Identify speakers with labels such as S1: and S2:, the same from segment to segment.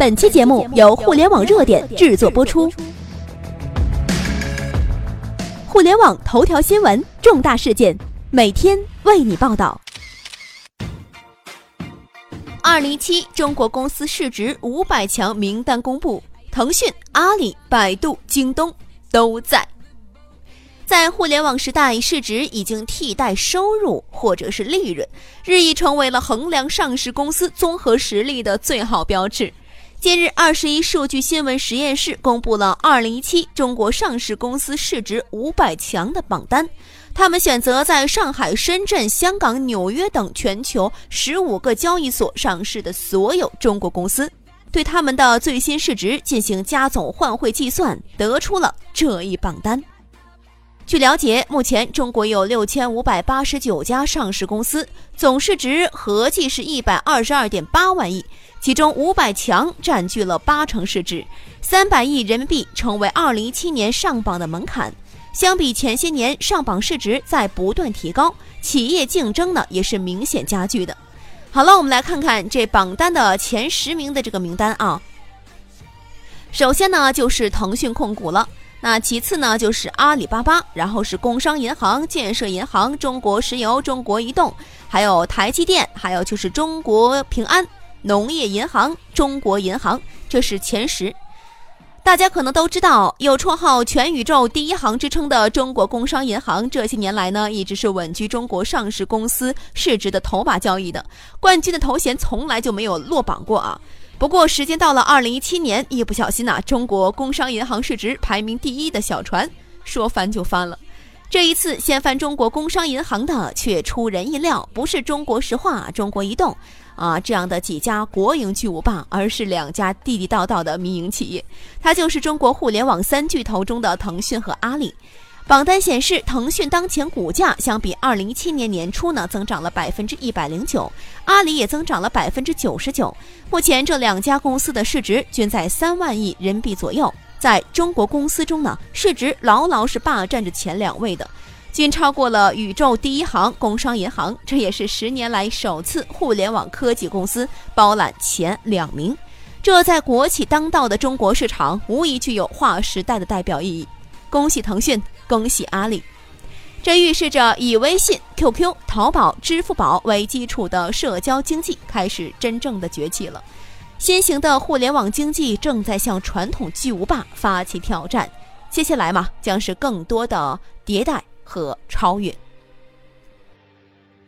S1: 本期节目由互联网热点制作播出。互联网头条新闻，重大事件，每天为你报道。二零一七中国公司市值五百强名单公布，腾讯、阿里、百度、京东都在。在互联网时代，市值已经替代收入或者是利润，日益成为了衡量上市公司综合实力的最好标志。近日，二十一数据新闻实验室公布了二零一七中国上市公司市值五百强的榜单。他们选择在上海、深圳、香港、纽约等全球十五个交易所上市的所有中国公司，对他们的最新市值进行加总换汇计算，得出了这一榜单。据了解，目前中国有六千五百八十九家上市公司，总市值合计是一百二十二点八万亿，其中五百强占据了八成市值，三百亿人民币成为二零一七年上榜的门槛。相比前些年，上榜市值在不断提高，企业竞争呢也是明显加剧的。好了，我们来看看这榜单的前十名的这个名单啊。首先呢，就是腾讯控股了。那其次呢，就是阿里巴巴，然后是工商银行、建设银行、中国石油、中国移动，还有台积电，还有就是中国平安、农业银行、中国银行，这是前十。大家可能都知道，有绰号“全宇宙第一行”之称的中国工商银行，这些年来呢，一直是稳居中国上市公司市值的头把交易的冠军的头衔，从来就没有落榜过啊。不过，时间到了二零一七年，一不小心呐，中国工商银行市值排名第一的小船说翻就翻了。这一次掀翻中国工商银行的，却出人意料，不是中国石化、中国移动啊这样的几家国营巨无霸，而是两家地地道道的民营企业，它就是中国互联网三巨头中的腾讯和阿里。榜单显示，腾讯当前股价相比二零一七年年初呢，增长了百分之一百零九，阿里也增长了百分之九十九。目前这两家公司的市值均在三万亿人民币左右，在中国公司中呢，市值牢牢是霸占着前两位的，均超过了宇宙第一行工商银行，这也是十年来首次互联网科技公司包揽前两名。这在国企当道的中国市场，无疑具有划时代的代表意义。恭喜腾讯！恭喜阿里，这预示着以微信、QQ、淘宝、支付宝为基础的社交经济开始真正的崛起了。新型的互联网经济正在向传统巨无霸发起挑战，接下来嘛，将是更多的迭代和超越。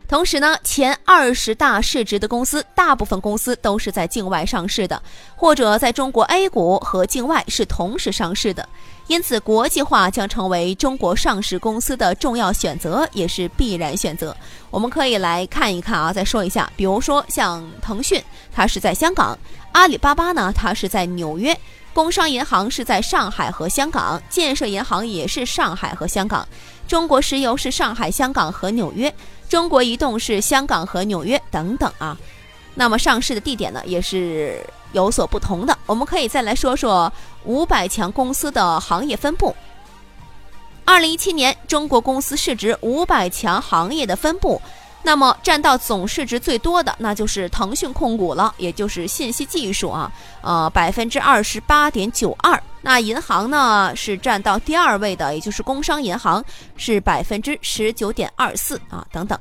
S1: 同时呢，前二十大市值的公司，大部分公司都是在境外上市的，或者在中国 A 股和境外是同时上市的。因此，国际化将成为中国上市公司的重要选择，也是必然选择。我们可以来看一看啊，再说一下，比如说像腾讯，它是在香港；阿里巴巴呢，它是在纽约；工商银行是在上海和香港；建设银行也是上海和香港；中国石油是上海、香港和纽约。中国移动是香港和纽约等等啊，那么上市的地点呢也是有所不同的。我们可以再来说说五百强公司的行业分布。二零一七年中国公司市值五百强行业的分布。那么占到总市值最多的，那就是腾讯控股了，也就是信息技术啊，呃，百分之二十八点九二。那银行呢是占到第二位的，也就是工商银行是百分之十九点二四啊，等等。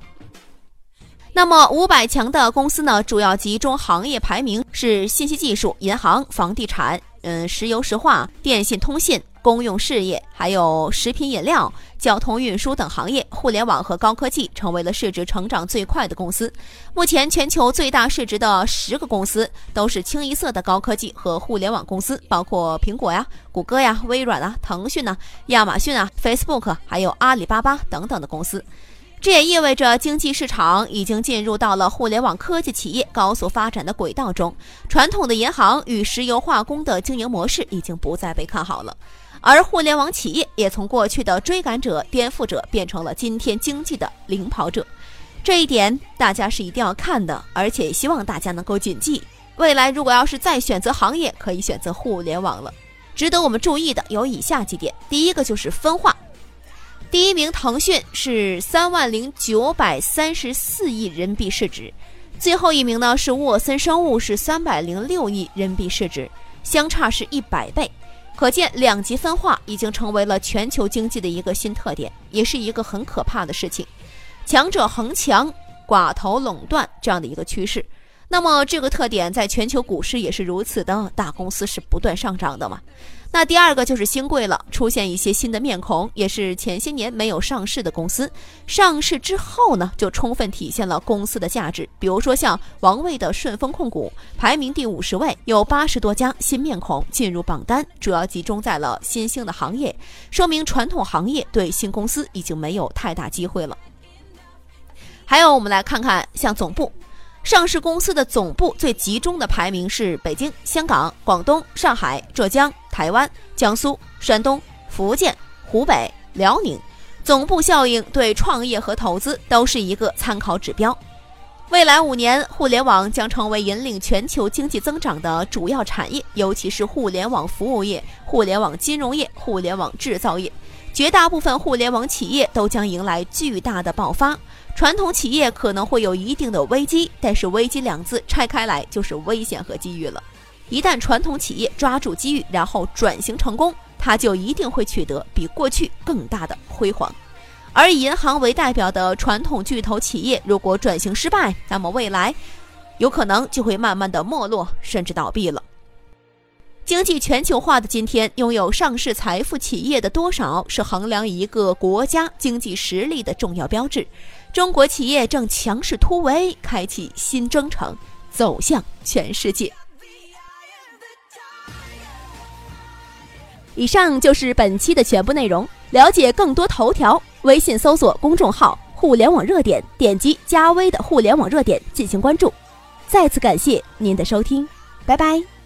S1: 那么五百强的公司呢，主要集中行业排名是信息技术、银行、房地产、嗯，石油石化、电信通信。公用事业，还有食品饮料、交通运输等行业，互联网和高科技成为了市值成长最快的公司。目前，全球最大市值的十个公司都是清一色的高科技和互联网公司，包括苹果呀、谷歌呀、微软啊、腾讯呐、亚马逊啊、Facebook，还有阿里巴巴等等的公司。这也意味着经济市场已经进入到了互联网科技企业高速发展的轨道中，传统的银行与石油化工的经营模式已经不再被看好了。而互联网企业也从过去的追赶者、颠覆者变成了今天经济的领跑者，这一点大家是一定要看的，而且希望大家能够谨记。未来如果要是再选择行业，可以选择互联网了。值得我们注意的有以下几点：第一个就是分化，第一名腾讯是三万零九百三十四亿人民币市值，最后一名呢是沃森生物，是三百零六亿人民币市值，相差是一百倍。可见两极分化已经成为了全球经济的一个新特点，也是一个很可怕的事情。强者恒强，寡头垄断这样的一个趋势。那么这个特点在全球股市也是如此的，大公司是不断上涨的嘛？那第二个就是新贵了，出现一些新的面孔，也是前些年没有上市的公司，上市之后呢，就充分体现了公司的价值。比如说像王卫的顺丰控股，排名第五十位，有八十多家新面孔进入榜单，主要集中在了新兴的行业，说明传统行业对新公司已经没有太大机会了。还有，我们来看看像总部。上市公司的总部最集中的排名是北京、香港、广东、上海、浙江、台湾、江苏、山东、福建、湖北、辽宁。总部效应对创业和投资都是一个参考指标。未来五年，互联网将成为引领全球经济增长的主要产业，尤其是互联网服务业、互联网金融业、互联网制造业。绝大部分互联网企业都将迎来巨大的爆发，传统企业可能会有一定的危机，但是“危机”两字拆开来就是危险和机遇了。一旦传统企业抓住机遇，然后转型成功，它就一定会取得比过去更大的辉煌。而以银行为代表的传统巨头企业，如果转型失败，那么未来有可能就会慢慢的没落，甚至倒闭了。经济全球化的今天，拥有上市财富企业的多少是衡量一个国家经济实力的重要标志。中国企业正强势突围，开启新征程，走向全世界。以上就是本期的全部内容。了解更多头条，微信搜索公众号“互联网热点”，点击加微的“互联网热点”进行关注。再次感谢您的收听，拜拜。